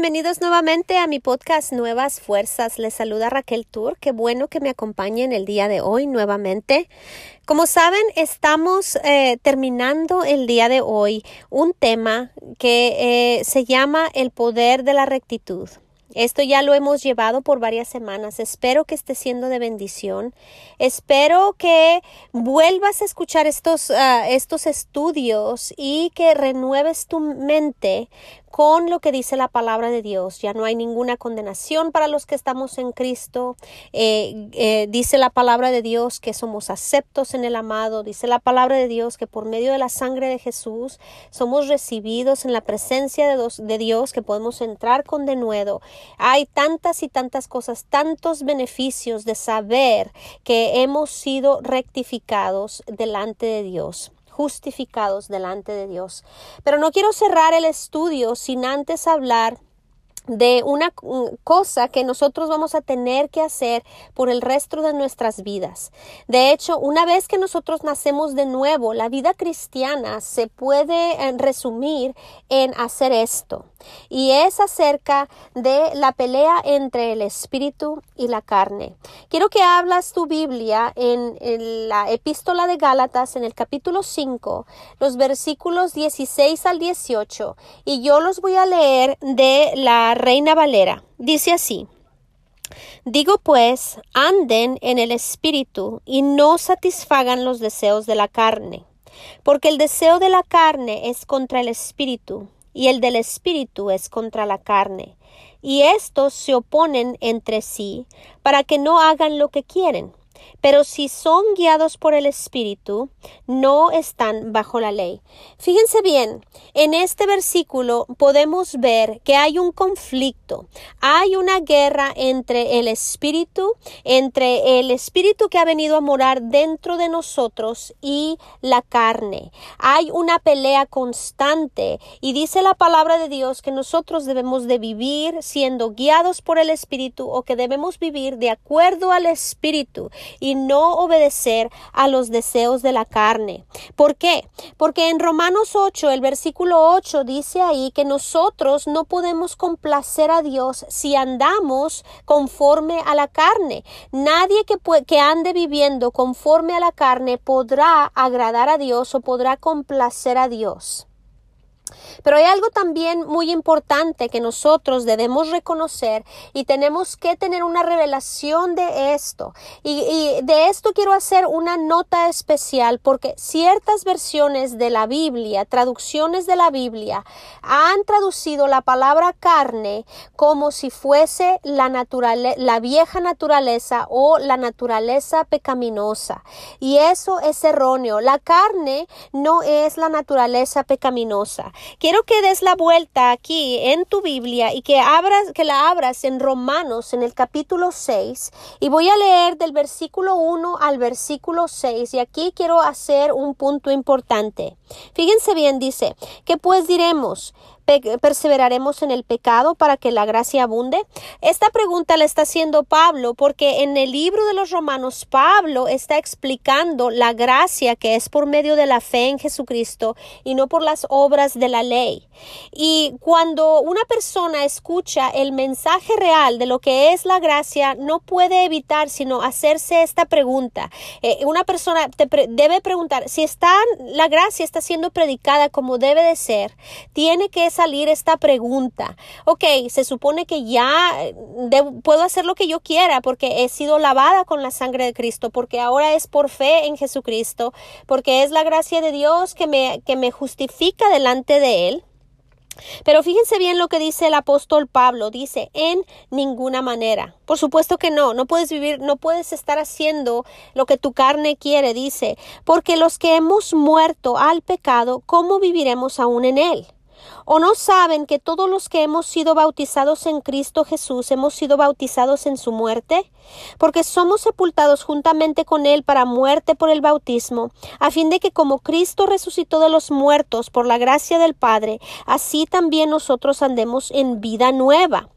Bienvenidos nuevamente a mi podcast Nuevas Fuerzas. Les saluda Raquel Tour. Qué bueno que me acompañen el día de hoy nuevamente. Como saben, estamos eh, terminando el día de hoy un tema que eh, se llama el poder de la rectitud. Esto ya lo hemos llevado por varias semanas. Espero que esté siendo de bendición. Espero que vuelvas a escuchar estos, ah, estos estudios y que renueves tu mente con lo que dice la palabra de Dios. Ya no hay ninguna condenación para los que estamos en Cristo. Eh, eh, dice la palabra de Dios que somos aceptos en el amado. Dice la palabra de Dios que por medio de la sangre de Jesús somos recibidos en la presencia de, de Dios, que podemos entrar con denuedo. Hay tantas y tantas cosas, tantos beneficios de saber que hemos sido rectificados delante de Dios justificados delante de Dios. Pero no quiero cerrar el estudio sin antes hablar de una cosa que nosotros vamos a tener que hacer por el resto de nuestras vidas. De hecho, una vez que nosotros nacemos de nuevo, la vida cristiana se puede eh, resumir en hacer esto. Y es acerca de la pelea entre el espíritu y la carne. Quiero que hablas tu Biblia en, en la epístola de Gálatas en el capítulo 5, los versículos 16 al 18, y yo los voy a leer de la Reina Valera. Dice así. Digo pues, anden en el espíritu y no satisfagan los deseos de la carne, porque el deseo de la carne es contra el espíritu y el del espíritu es contra la carne, y estos se oponen entre sí para que no hagan lo que quieren. Pero si son guiados por el Espíritu, no están bajo la ley. Fíjense bien, en este versículo podemos ver que hay un conflicto, hay una guerra entre el Espíritu, entre el Espíritu que ha venido a morar dentro de nosotros y la carne. Hay una pelea constante y dice la palabra de Dios que nosotros debemos de vivir siendo guiados por el Espíritu o que debemos vivir de acuerdo al Espíritu y no obedecer a los deseos de la carne. ¿Por qué? Porque en Romanos 8, el versículo 8 dice ahí que nosotros no podemos complacer a Dios si andamos conforme a la carne. Nadie que, que ande viviendo conforme a la carne podrá agradar a Dios o podrá complacer a Dios. Pero hay algo también muy importante que nosotros debemos reconocer y tenemos que tener una revelación de esto. Y, de esto quiero hacer una nota especial porque ciertas versiones de la Biblia, traducciones de la Biblia, han traducido la palabra carne como si fuese la, vieja naturaleza o la naturaleza pecaminosa. Y eso es erróneo. La carne no es la naturaleza pecaminosa. Quiero que des la vuelta aquí en tu Biblia y que abras, que la abras en Romanos en el capítulo 6 y voy a leer del versículo 1 al versículo 6 y aquí quiero hacer un punto importante. Fíjense bien, dice, ¿qué pues diremos? Perseveraremos en el pecado para que la gracia abunde? Esta pregunta la está haciendo Pablo porque en el libro de los Romanos Pablo está explicando la gracia que es por medio de la fe en Jesucristo y no por las obras de la ley. Y cuando una persona escucha el mensaje real de lo que es la gracia, no puede evitar sino hacerse esta pregunta. Eh, una persona debe preguntar si está la gracia está siendo predicada como debe de ser, tiene que salir esta pregunta. Ok, se supone que ya eh, puedo hacer lo que yo quiera porque he sido lavada con la sangre de Cristo, porque ahora es por fe en Jesucristo, porque es la gracia de Dios que me, que me justifica delante de Él. Pero fíjense bien lo que dice el apóstol Pablo, dice, en ninguna manera. Por supuesto que no, no puedes vivir, no puedes estar haciendo lo que tu carne quiere, dice, porque los que hemos muerto al pecado, ¿cómo viviremos aún en él? ¿O no saben que todos los que hemos sido bautizados en Cristo Jesús hemos sido bautizados en su muerte? Porque somos sepultados juntamente con Él para muerte por el bautismo, a fin de que como Cristo resucitó de los muertos por la gracia del Padre, así también nosotros andemos en vida nueva.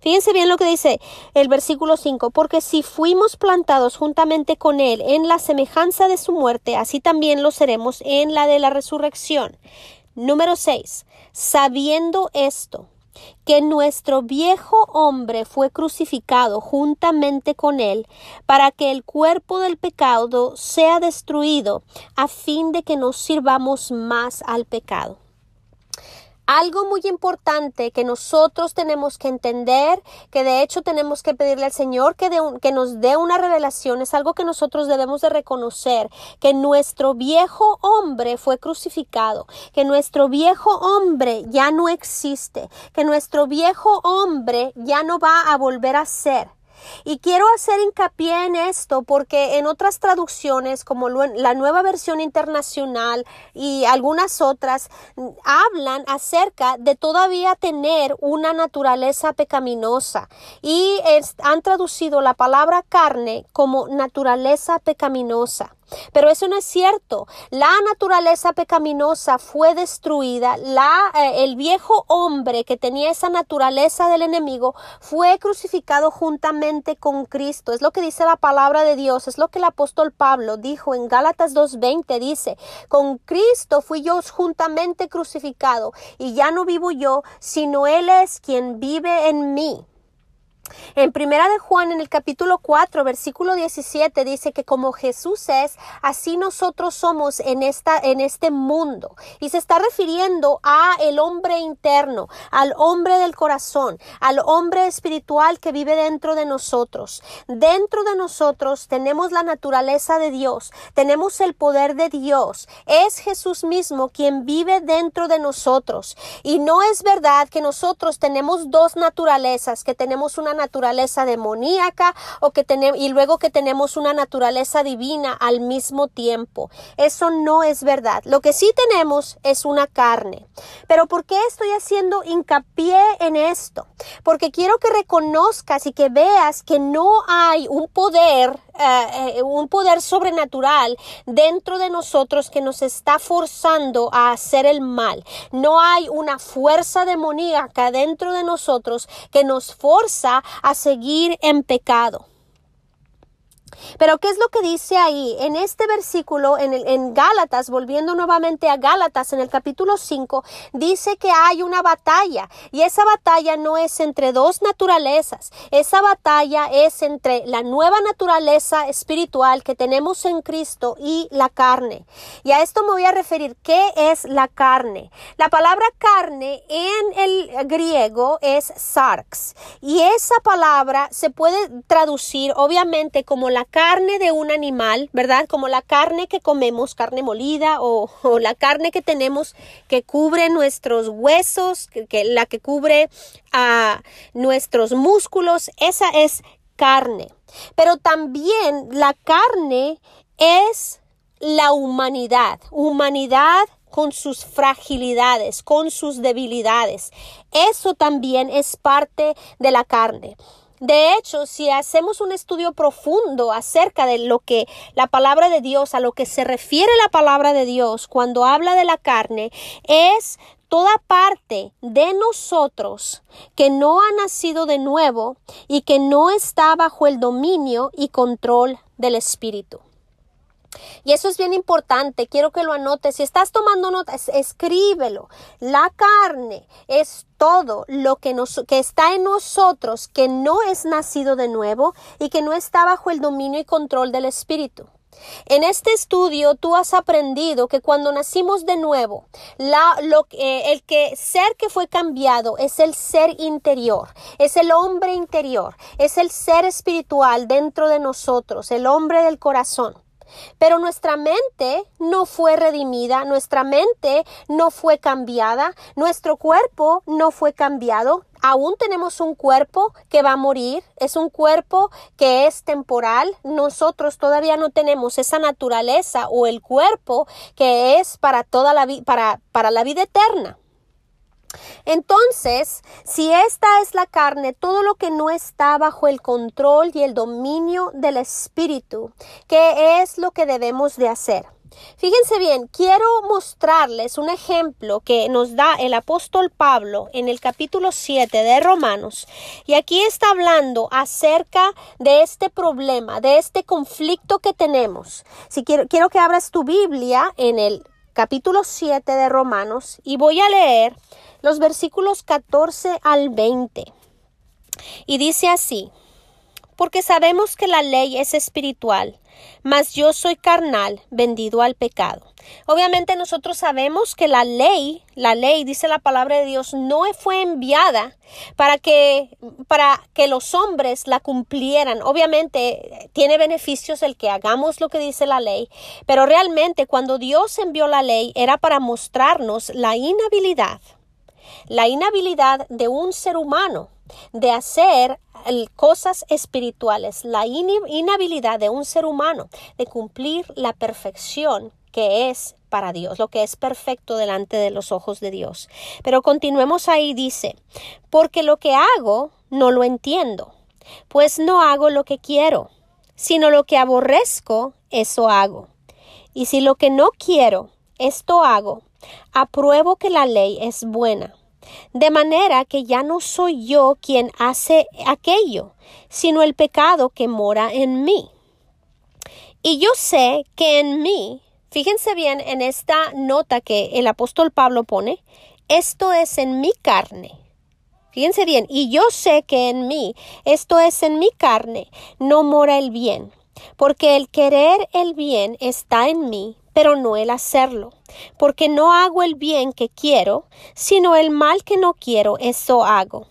Fíjense bien lo que dice el versículo 5, porque si fuimos plantados juntamente con Él en la semejanza de su muerte, así también lo seremos en la de la resurrección. Número 6. Sabiendo esto, que nuestro viejo hombre fue crucificado juntamente con él para que el cuerpo del pecado sea destruido a fin de que nos sirvamos más al pecado. Algo muy importante que nosotros tenemos que entender, que de hecho tenemos que pedirle al Señor que, que nos dé una revelación, es algo que nosotros debemos de reconocer, que nuestro viejo hombre fue crucificado, que nuestro viejo hombre ya no existe, que nuestro viejo hombre ya no va a volver a ser. Y quiero hacer hincapié en esto porque en otras traducciones, como la nueva versión internacional y algunas otras, hablan acerca de todavía tener una naturaleza pecaminosa y han traducido la palabra carne como naturaleza pecaminosa. Pero eso no es cierto. La naturaleza pecaminosa fue destruida. La, eh, el viejo hombre que tenía esa naturaleza del enemigo fue crucificado juntamente con Cristo. Es lo que dice la palabra de Dios. Es lo que el apóstol Pablo dijo en Gálatas 2.20. Dice, con Cristo fui yo juntamente crucificado y ya no vivo yo, sino Él es quien vive en mí. En Primera de Juan, en el capítulo 4, versículo 17, dice que como Jesús es, así nosotros somos en, esta, en este mundo. Y se está refiriendo a el hombre interno, al hombre del corazón, al hombre espiritual que vive dentro de nosotros. Dentro de nosotros tenemos la naturaleza de Dios, tenemos el poder de Dios. Es Jesús mismo quien vive dentro de nosotros. Y no es verdad que nosotros tenemos dos naturalezas, que tenemos una naturaleza demoníaca o que tenemos y luego que tenemos una naturaleza divina al mismo tiempo. Eso no es verdad. Lo que sí tenemos es una carne. Pero ¿por qué estoy haciendo hincapié en esto? Porque quiero que reconozcas y que veas que no hay un poder eh, eh, un poder sobrenatural dentro de nosotros que nos está forzando a hacer el mal. No hay una fuerza demoníaca dentro de nosotros que nos forza a seguir en pecado. Pero ¿qué es lo que dice ahí? En este versículo, en, el, en Gálatas, volviendo nuevamente a Gálatas, en el capítulo 5, dice que hay una batalla y esa batalla no es entre dos naturalezas, esa batalla es entre la nueva naturaleza espiritual que tenemos en Cristo y la carne. Y a esto me voy a referir, ¿qué es la carne? La palabra carne en el griego es sarx y esa palabra se puede traducir obviamente como la carne de un animal, ¿verdad? Como la carne que comemos, carne molida o, la carne que tenemos que cubre nuestros huesos, que, la que cubre a nuestros músculos, esa es carne. Pero también la carne es la humanidad, humanidad con sus fragilidades, con sus debilidades. Eso también es parte de la carne. De hecho, si hacemos un estudio profundo acerca de lo que la palabra de Dios, a lo que se refiere la palabra de Dios cuando habla de la carne, es toda parte de nosotros que no ha nacido de nuevo y que no está bajo el dominio y control del Espíritu. Y eso es bien importante, quiero que lo anotes. Si estás tomando notas, escríbelo. La carne es todo lo que, nos, que está en nosotros, que no es nacido de nuevo y que no está bajo el dominio y control del Espíritu. En este estudio tú has aprendido que cuando nacimos de nuevo, la, lo, eh, el que ser que fue cambiado es el ser interior, es el hombre interior, es el ser espiritual dentro de nosotros, el hombre del corazón. Pero nuestra mente no fue redimida, nuestra mente no fue cambiada, nuestro cuerpo no fue cambiado. Aún tenemos un cuerpo que va a morir, es un cuerpo que es temporal. Nosotros todavía no tenemos esa naturaleza o el cuerpo que es para toda la para, para la vida eterna. Entonces, si esta es la carne, todo lo que no está bajo el control y el dominio del Espíritu, ¿qué es lo que debemos de hacer? Fíjense bien, quiero mostrarles un ejemplo que nos da el apóstol Pablo en el capítulo 7 de Romanos. Y aquí está hablando acerca de este problema, de este conflicto que tenemos. Si quiero, quiero que abras tu Biblia en el capítulo 7 de Romanos y voy a leer los versículos 14 al 20. Y dice así, porque sabemos que la ley es espiritual, mas yo soy carnal, vendido al pecado. Obviamente nosotros sabemos que la ley, la ley, dice la palabra de Dios, no fue enviada para que, para que los hombres la cumplieran. Obviamente tiene beneficios el que hagamos lo que dice la ley, pero realmente cuando Dios envió la ley era para mostrarnos la inhabilidad, la inhabilidad de un ser humano de hacer cosas espirituales, la inhabilidad de un ser humano de cumplir la perfección que es para Dios, lo que es perfecto delante de los ojos de Dios. Pero continuemos ahí, dice, porque lo que hago no lo entiendo, pues no hago lo que quiero, sino lo que aborrezco, eso hago. Y si lo que no quiero, esto hago, apruebo que la ley es buena de manera que ya no soy yo quien hace aquello, sino el pecado que mora en mí. Y yo sé que en mí, fíjense bien en esta nota que el apóstol Pablo pone, esto es en mi carne. Fíjense bien, y yo sé que en mí, esto es en mi carne, no mora el bien, porque el querer el bien está en mí, pero no el hacerlo, porque no hago el bien que quiero, sino el mal que no quiero, eso hago.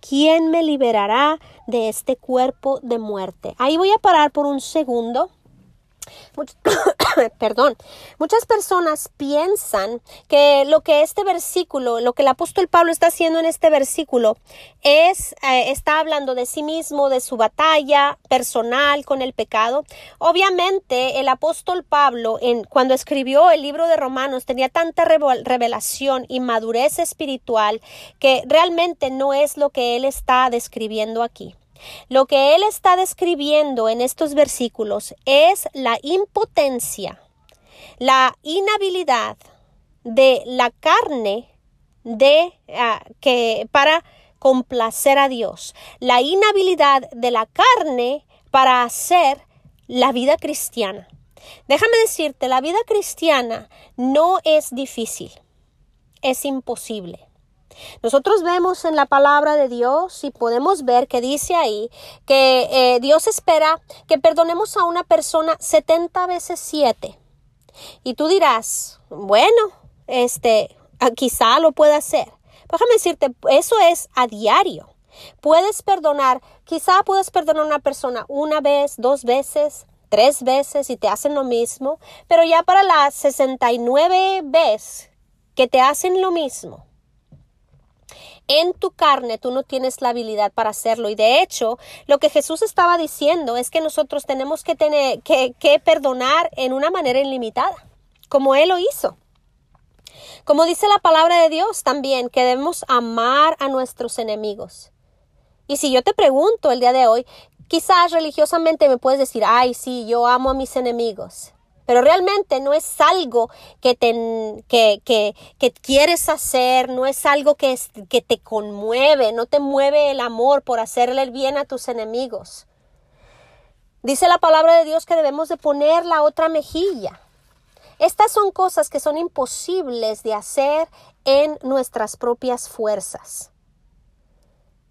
¿quién me liberará de este cuerpo de muerte? Ahí voy a parar por un segundo perdón, muchas personas piensan que lo que este versículo, lo que el apóstol Pablo está haciendo en este versículo es, eh, está hablando de sí mismo, de su batalla personal con el pecado. Obviamente el apóstol Pablo, en, cuando escribió el libro de Romanos, tenía tanta revelación y madurez espiritual que realmente no es lo que él está describiendo aquí. Lo que él está describiendo en estos versículos es la impotencia, la inhabilidad de la carne de ah, que para complacer a Dios, la inhabilidad de la carne para hacer la vida cristiana. Déjame decirte, la vida cristiana no es difícil, es imposible. Nosotros vemos en la palabra de Dios y podemos ver que dice ahí que eh, Dios espera que perdonemos a una persona 70 veces 7. Y tú dirás, bueno, este, ah, quizá lo pueda hacer. Déjame decirte, eso es a diario. Puedes perdonar, quizá puedes perdonar a una persona una vez, dos veces, tres veces y te hacen lo mismo, pero ya para las 69 veces que te hacen lo mismo, en tu carne tú no tienes la habilidad para hacerlo. Y de hecho, lo que Jesús estaba diciendo es que nosotros tenemos que tener que, perdonar en una manera ilimitada, como Él lo hizo. Como dice la palabra de Dios también, que debemos amar a nuestros enemigos. Y si yo te pregunto el día de hoy, quizás religiosamente me puedes decir, ay, sí, yo amo a mis enemigos pero realmente no es algo que, te, que, que, quieres hacer, no es algo que, que te conmueve, no te mueve el amor por hacerle el bien a tus enemigos. Dice la palabra de Dios que debemos de poner la otra mejilla. Estas son cosas que son imposibles de hacer en nuestras propias fuerzas.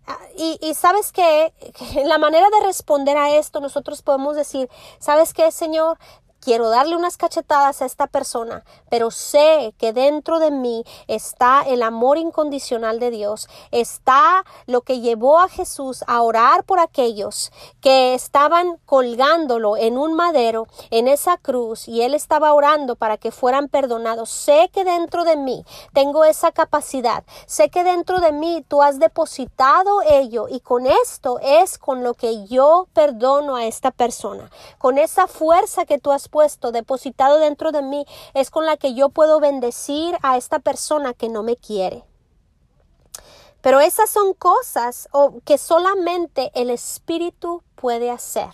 Ah, y, y, sabes que la manera de responder a esto nosotros podemos decir, ¿sabes qué, Señor? Quiero darle unas cachetadas a esta persona, pero sé que dentro de mí está el amor incondicional de Dios, está lo que llevó a Jesús a orar por aquellos que estaban colgándolo en un madero, en esa cruz, y él estaba orando para que fueran perdonados. Sé que dentro de mí tengo esa capacidad, sé que dentro de mí tú has depositado ello y con esto es con lo que yo perdono a esta persona, con esa fuerza que tú has puesto, depositado dentro de mí, es con la que yo puedo bendecir a esta persona que no me quiere. Pero esas son cosas que solamente el Espíritu puede hacer.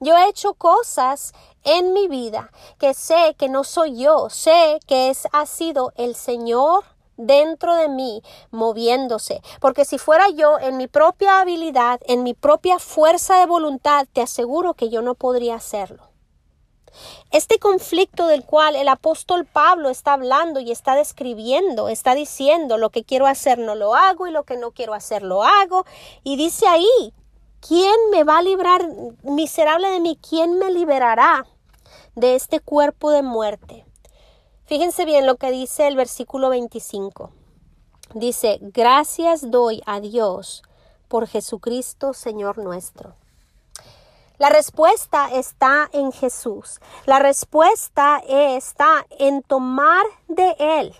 Yo he hecho cosas en mi vida que sé que no soy yo, sé que es, ha sido el Señor dentro de mí moviéndose. Porque si fuera yo en mi propia habilidad, en mi propia fuerza de voluntad, te aseguro que yo no podría hacerlo. Este conflicto del cual el apóstol Pablo está hablando y está describiendo, está diciendo lo que quiero hacer no lo hago y lo que no quiero hacer lo hago. Y dice ahí, ¿quién me va a librar, miserable de mí, quién me liberará de este cuerpo de muerte? Fíjense bien lo que dice el versículo 25. Dice, gracias doy a Dios por Jesucristo, Señor nuestro. La respuesta está en Jesús. La respuesta está en tomar de Él.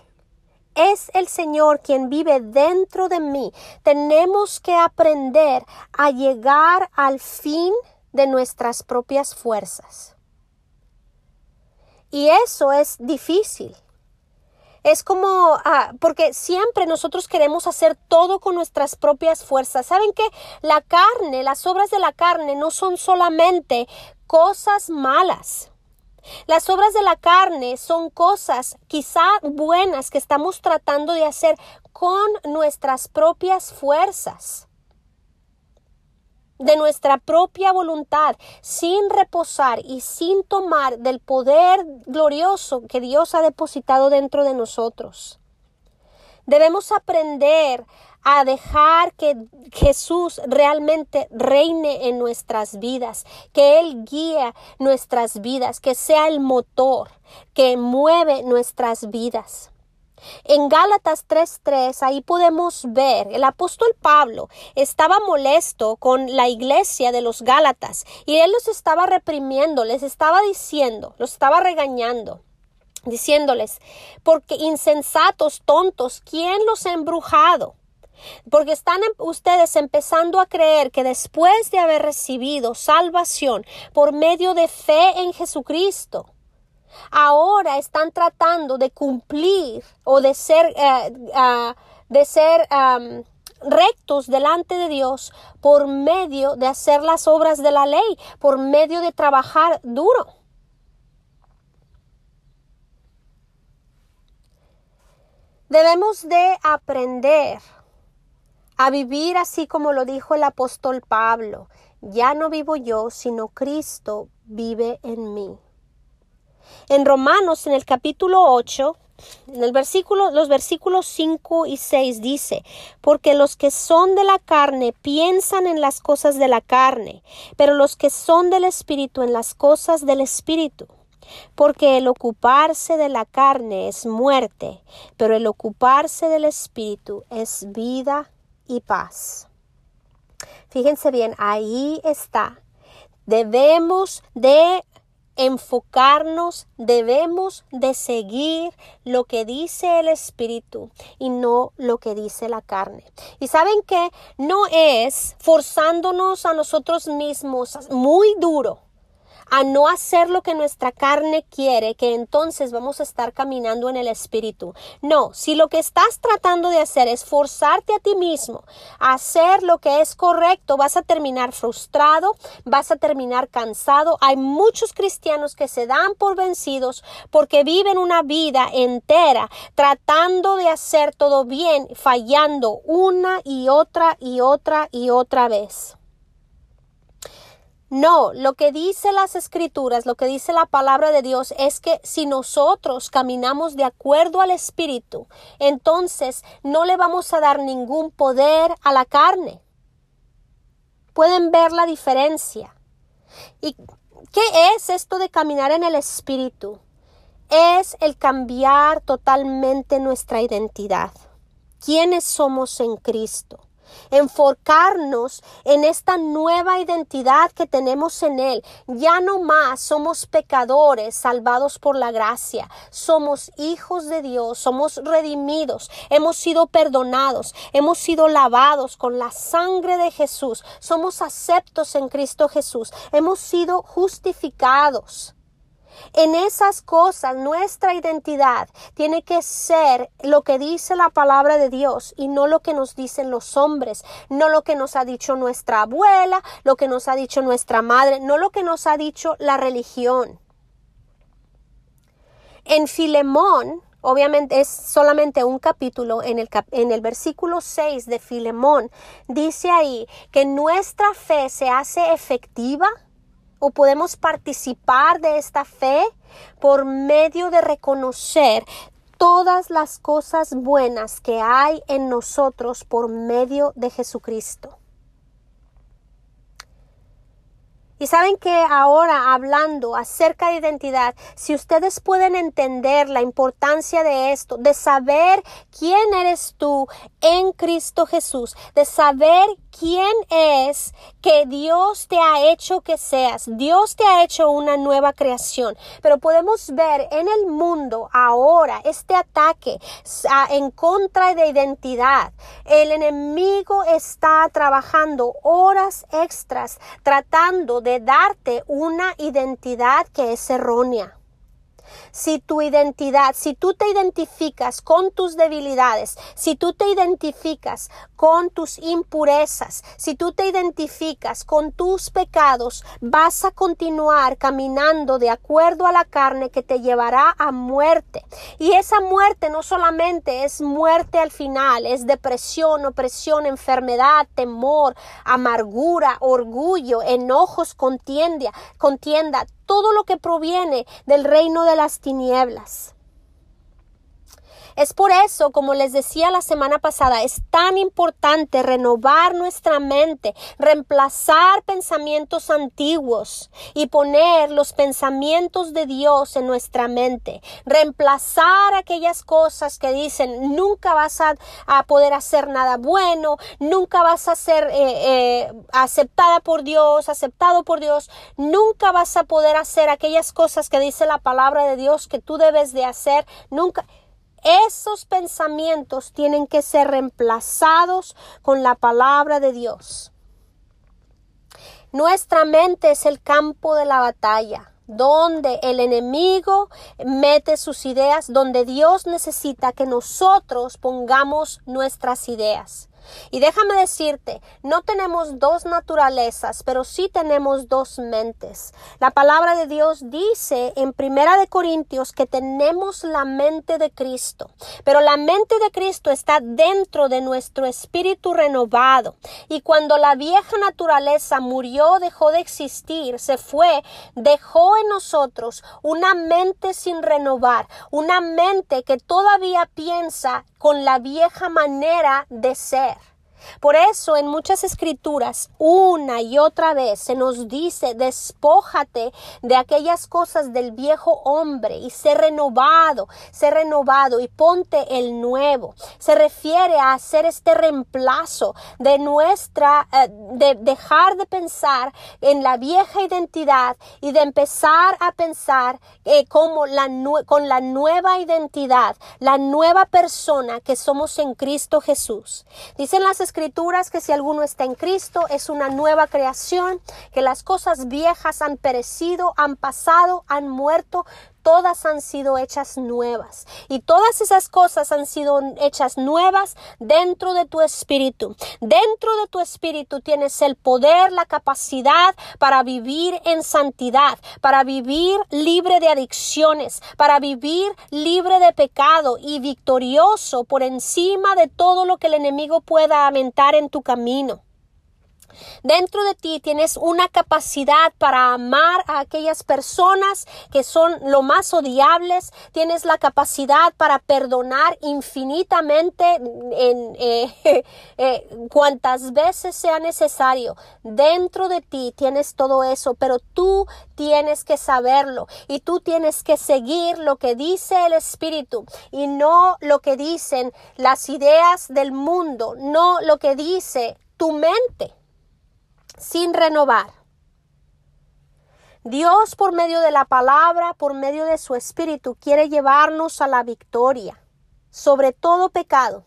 Es el Señor quien vive dentro de mí. Tenemos que aprender a llegar al fin de nuestras propias fuerzas. Y eso es difícil. Es como, ah, porque siempre nosotros queremos hacer todo con nuestras propias fuerzas. ¿Saben que La carne, las obras de la carne no son solamente cosas malas. Las obras de la carne son cosas quizá buenas que estamos tratando de hacer con nuestras propias fuerzas de nuestra propia voluntad, sin reposar y sin tomar del poder glorioso que Dios ha depositado dentro de nosotros. Debemos aprender a dejar que Jesús realmente reine en nuestras vidas, que Él guíe nuestras vidas, que sea el motor que mueve nuestras vidas. En Gálatas 3:3 ahí podemos ver, el apóstol Pablo estaba molesto con la iglesia de los Gálatas y él los estaba reprimiendo, les estaba diciendo, los estaba regañando diciéndoles, porque insensatos, tontos, ¿quién los ha embrujado? Porque están em, ustedes empezando a creer que después de haber recibido salvación por medio de fe en Jesucristo, ahora están tratando de cumplir o de ser, eh, ah, de ser rectos delante de Dios por medio de hacer las obras de la ley, por medio de trabajar duro. Debemos de aprender a vivir así como lo dijo el apóstol Pablo. Ya no vivo yo, sino Cristo vive en mí. En Romanos, en el capítulo 8, en el versículo, los versículos 5 y 6 dice, porque los que son de la carne piensan en las cosas de la carne, pero los que son del Espíritu en las cosas del Espíritu. Porque el ocuparse de la carne es muerte, pero el ocuparse del Espíritu es vida y paz. Fíjense bien, ahí está. Debemos de enfocarnos, debemos de seguir lo que dice el Espíritu y no lo que dice la carne. Y saben que no es forzándonos a nosotros mismos muy duro a no hacer lo que nuestra carne quiere, que entonces vamos a estar caminando en el Espíritu. No, si lo que estás tratando de hacer es forzarte a ti mismo a hacer lo que es correcto, vas a terminar frustrado, vas a terminar cansado. Hay muchos cristianos que se dan por vencidos porque viven una vida entera tratando de hacer todo bien, fallando una y otra y otra y otra vez. No, lo que dice las escrituras, lo que dice la palabra de Dios es que si nosotros caminamos de acuerdo al Espíritu, entonces no le vamos a dar ningún poder a la carne. Pueden ver la diferencia. ¿Y qué es esto de caminar en el Espíritu? Es el cambiar totalmente nuestra identidad. ¿Quiénes somos en Cristo? Enfocarnos en esta nueva identidad que tenemos en Él. Ya no más somos pecadores salvados por la gracia, somos hijos de Dios, somos redimidos, hemos sido perdonados, hemos sido lavados con la sangre de Jesús, somos aceptos en Cristo Jesús, hemos sido justificados. En esas cosas nuestra identidad tiene que ser lo que dice la palabra de Dios y no lo que nos dicen los hombres, no lo que nos ha dicho nuestra abuela, lo que nos ha dicho nuestra madre, no lo que nos ha dicho la religión. En Filemón, obviamente es solamente un capítulo, en el, en el versículo 6 de Filemón, dice ahí que nuestra fe se hace efectiva o podemos participar de esta fe por medio de reconocer todas las cosas buenas que hay en nosotros por medio de Jesucristo. Y saben que ahora hablando acerca de identidad, si ustedes pueden entender la importancia de esto, de saber quién eres tú en Cristo Jesús, de saber quién es que Dios te ha hecho que seas. Dios te ha hecho una nueva creación. Pero podemos ver en el mundo ahora este ataque en contra de identidad. El enemigo está trabajando horas extras tratando de darte una identidad que es errónea si tu identidad, si tú te identificas con tus debilidades, si tú te identificas con tus impurezas, si tú te identificas con tus pecados, vas a continuar caminando de acuerdo a la carne que te llevará a muerte. Y esa muerte no solamente es muerte al final, es depresión, opresión, enfermedad, temor, amargura, orgullo, enojos, contienda, contienda, todo lo que proviene del reino de las tinieblas. Es por eso, como les decía la semana pasada, es tan importante renovar nuestra mente, reemplazar pensamientos antiguos y poner los pensamientos de Dios en nuestra mente, reemplazar aquellas cosas que dicen nunca vas a, poder hacer nada bueno, nunca vas a ser eh, eh, aceptada por Dios, aceptado por Dios, nunca vas a poder hacer aquellas cosas que dice la palabra de Dios que tú debes de hacer, nunca esos pensamientos tienen que ser reemplazados con la palabra de Dios. Nuestra mente es el campo de la batalla donde el enemigo mete sus ideas, donde Dios necesita que nosotros pongamos nuestras ideas. Y déjame decirte, no tenemos dos naturalezas, pero sí tenemos dos mentes. La palabra de Dios dice en Primera de Corintios que tenemos la mente de Cristo, pero la mente de Cristo está dentro de nuestro espíritu renovado. Y cuando la vieja naturaleza murió, dejó de existir, se fue, dejó en nosotros una mente sin renovar, una mente que todavía piensa con la vieja manera de ser. Por eso en muchas escrituras una y otra vez se nos dice despójate de aquellas cosas del viejo hombre y sé renovado, sé renovado y ponte el nuevo. Se refiere a hacer este reemplazo de nuestra, eh, de dejar de pensar en la vieja identidad y de empezar a pensar eh, como la, con la nueva identidad, la nueva persona que somos en Cristo Jesús. Dicen las escrituras que si alguno está en Cristo es una nueva creación, que las cosas viejas han perecido, han pasado, han muerto, todas han sido hechas nuevas. Y todas esas cosas han sido hechas nuevas dentro de tu espíritu. Dentro de tu espíritu tienes el poder, la capacidad para vivir en santidad, para vivir libre de adicciones, para vivir libre de pecado y victorioso por encima de todo lo que el enemigo pueda aumentar en tu camino. Dentro de ti tienes una capacidad para amar a aquellas personas que son lo más odiables. Tienes la capacidad para perdonar infinitamente en eh, eh, cuantas veces sea necesario. Dentro de ti tienes todo eso, pero tú tienes que saberlo y tú tienes que seguir lo que dice el Espíritu y no lo que dicen las ideas del mundo, no lo que dice tu mente sin renovar. Dios por medio de la palabra, por medio de su espíritu, quiere llevarnos a la victoria sobre todo pecado.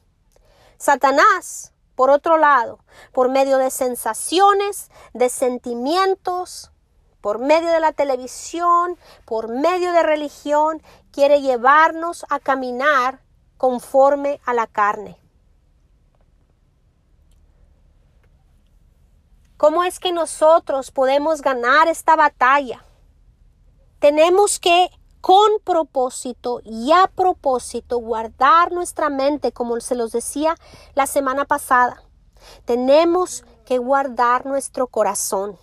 Satanás, por otro lado, por medio de sensaciones, de sentimientos, por medio de la televisión, por medio de religión, quiere llevarnos a caminar conforme a la carne. ¿Cómo es que nosotros podemos ganar esta batalla? Tenemos que con propósito y a propósito guardar nuestra mente, como se los decía la semana pasada. Tenemos que guardar nuestro corazón.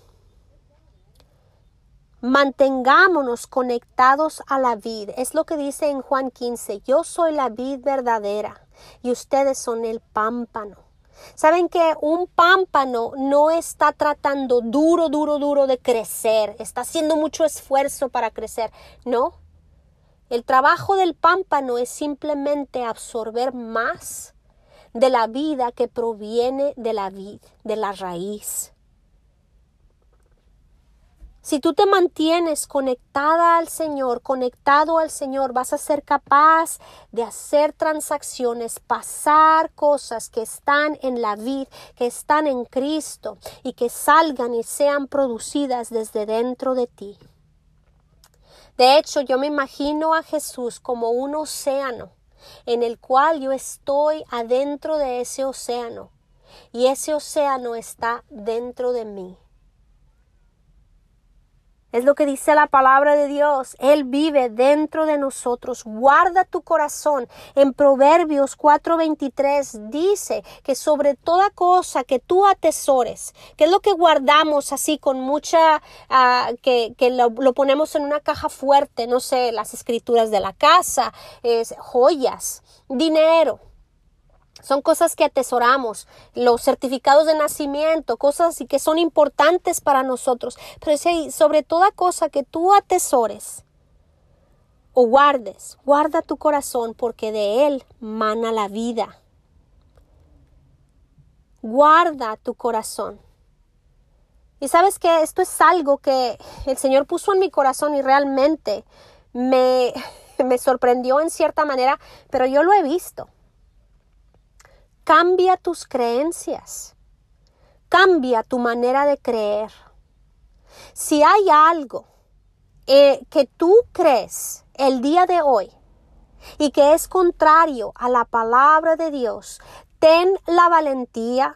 Mantengámonos conectados a la vid. Es lo que dice en Juan 15. Yo soy la vid verdadera y ustedes son el pámpano. Saben que un pámpano no está tratando duro, duro, duro de crecer, está haciendo mucho esfuerzo para crecer. No. El trabajo del pámpano es simplemente absorber más de la vida que proviene de la vid, de la raíz. Si tú te mantienes conectada al Señor, conectado al Señor, vas a ser capaz de hacer transacciones, pasar cosas que están en la vida, que están en Cristo y que salgan y sean producidas desde dentro de ti. De hecho, yo me imagino a Jesús como un océano en el cual yo estoy adentro de ese océano y ese océano está dentro de mí. Es lo que dice la palabra de Dios. Él vive dentro de nosotros. Guarda tu corazón. En Proverbios 4:23 dice que sobre toda cosa que tú atesores, que es lo que guardamos así con mucha, ah, que, lo, lo, ponemos en una caja fuerte, no sé, las escrituras de la casa, es, joyas, dinero son cosas que atesoramos, los certificados de nacimiento, cosas que son importantes para nosotros. Pero sobre toda cosa que tú atesores o guardes, guarda tu corazón porque de él mana la vida. Guarda tu corazón. Y sabes que esto es algo que el Señor puso en mi corazón y realmente me, me sorprendió en cierta manera, pero yo lo he visto. Cambia tus creencias. Cambia tu manera de creer. Si hay algo eh, que tú crees el día de hoy y que es contrario a la palabra de Dios, ten la valentía,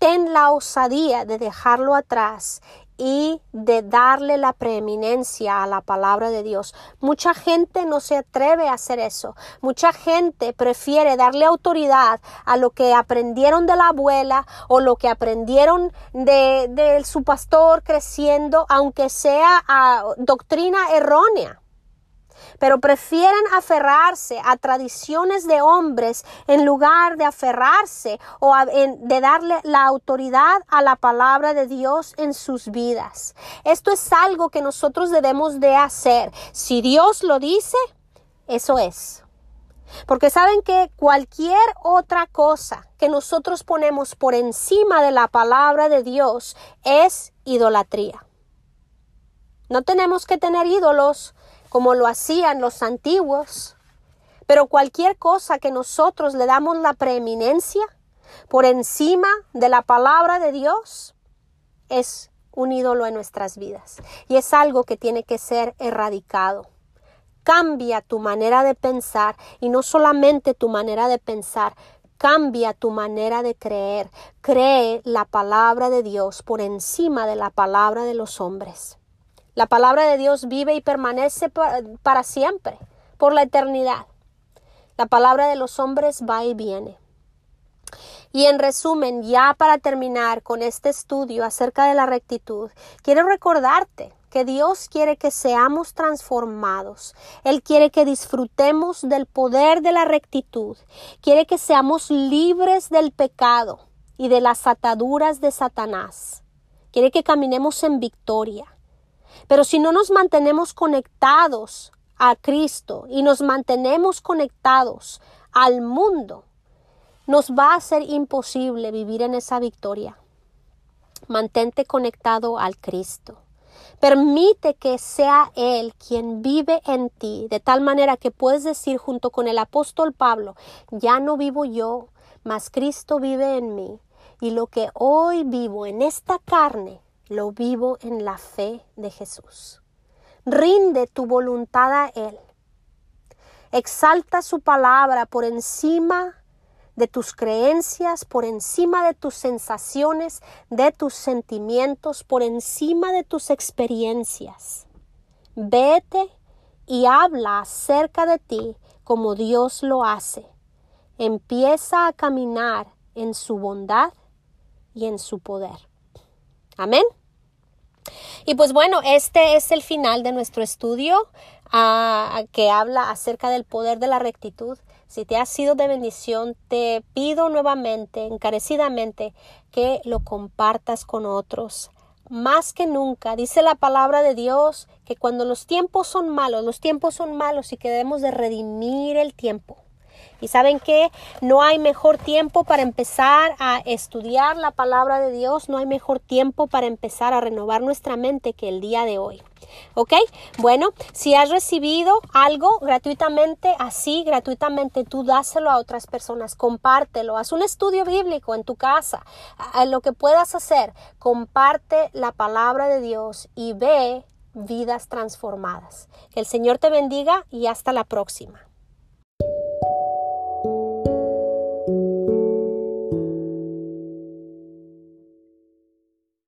ten la osadía de dejarlo atrás y de darle la preeminencia a la palabra de Dios. Mucha gente no se atreve a hacer eso. Mucha gente prefiere darle autoridad a lo que aprendieron de la abuela o lo que aprendieron de, de su pastor creciendo, aunque sea a doctrina errónea pero prefieren aferrarse a tradiciones de hombres en lugar de aferrarse o de darle la autoridad a la palabra de Dios en sus vidas. Esto es algo que nosotros debemos de hacer. Si Dios lo dice, eso es. Porque saben que cualquier otra cosa que nosotros ponemos por encima de la palabra de Dios es idolatría. No tenemos que tener ídolos como lo hacían los antiguos. Pero cualquier cosa que nosotros le damos la preeminencia por encima de la palabra de Dios es un ídolo en nuestras vidas y es algo que tiene que ser erradicado. Cambia tu manera de pensar y no solamente tu manera de pensar, cambia tu manera de creer. Cree la palabra de Dios por encima de la palabra de los hombres. La palabra de Dios vive y permanece para siempre, por la eternidad. La palabra de los hombres va y viene. Y en resumen, ya para terminar con este estudio acerca de la rectitud, quiero recordarte que Dios quiere que seamos transformados. Él quiere que disfrutemos del poder de la rectitud. Quiere que seamos libres del pecado y de las ataduras de Satanás. Quiere que caminemos en victoria. Pero si no nos mantenemos conectados a Cristo y nos mantenemos conectados al mundo, nos va a ser imposible vivir en esa victoria. Mantente conectado al Cristo. Permite que sea Él quien vive en ti, de tal manera que puedes decir junto con el apóstol Pablo, ya no vivo yo, mas Cristo vive en mí, y lo que hoy vivo en esta carne, lo vivo en la fe de Jesús. Rinde tu voluntad a Él. Exalta su palabra por encima de tus creencias, por encima de tus sensaciones, de tus sentimientos, por encima de tus experiencias. Vete y habla acerca de ti como Dios lo hace. Empieza a caminar en su bondad y en su poder. Amén. Y pues bueno, este es el final de nuestro estudio ah, que habla acerca del poder de la rectitud. Si te ha sido de bendición, te pido nuevamente, encarecidamente, que lo compartas con otros. Más que nunca, dice la palabra de Dios, que cuando los tiempos son malos, los tiempos son malos y que debemos de redimir el tiempo. Y saben que no hay mejor tiempo para empezar a estudiar la palabra de Dios, no hay mejor tiempo para empezar a renovar nuestra mente que el día de hoy. ¿Ok? Bueno, si has recibido algo gratuitamente, así gratuitamente, tú dáselo a otras personas, compártelo, haz un estudio bíblico en tu casa, lo que puedas hacer, comparte la palabra de Dios y ve vidas transformadas. Que el Señor te bendiga y hasta la próxima.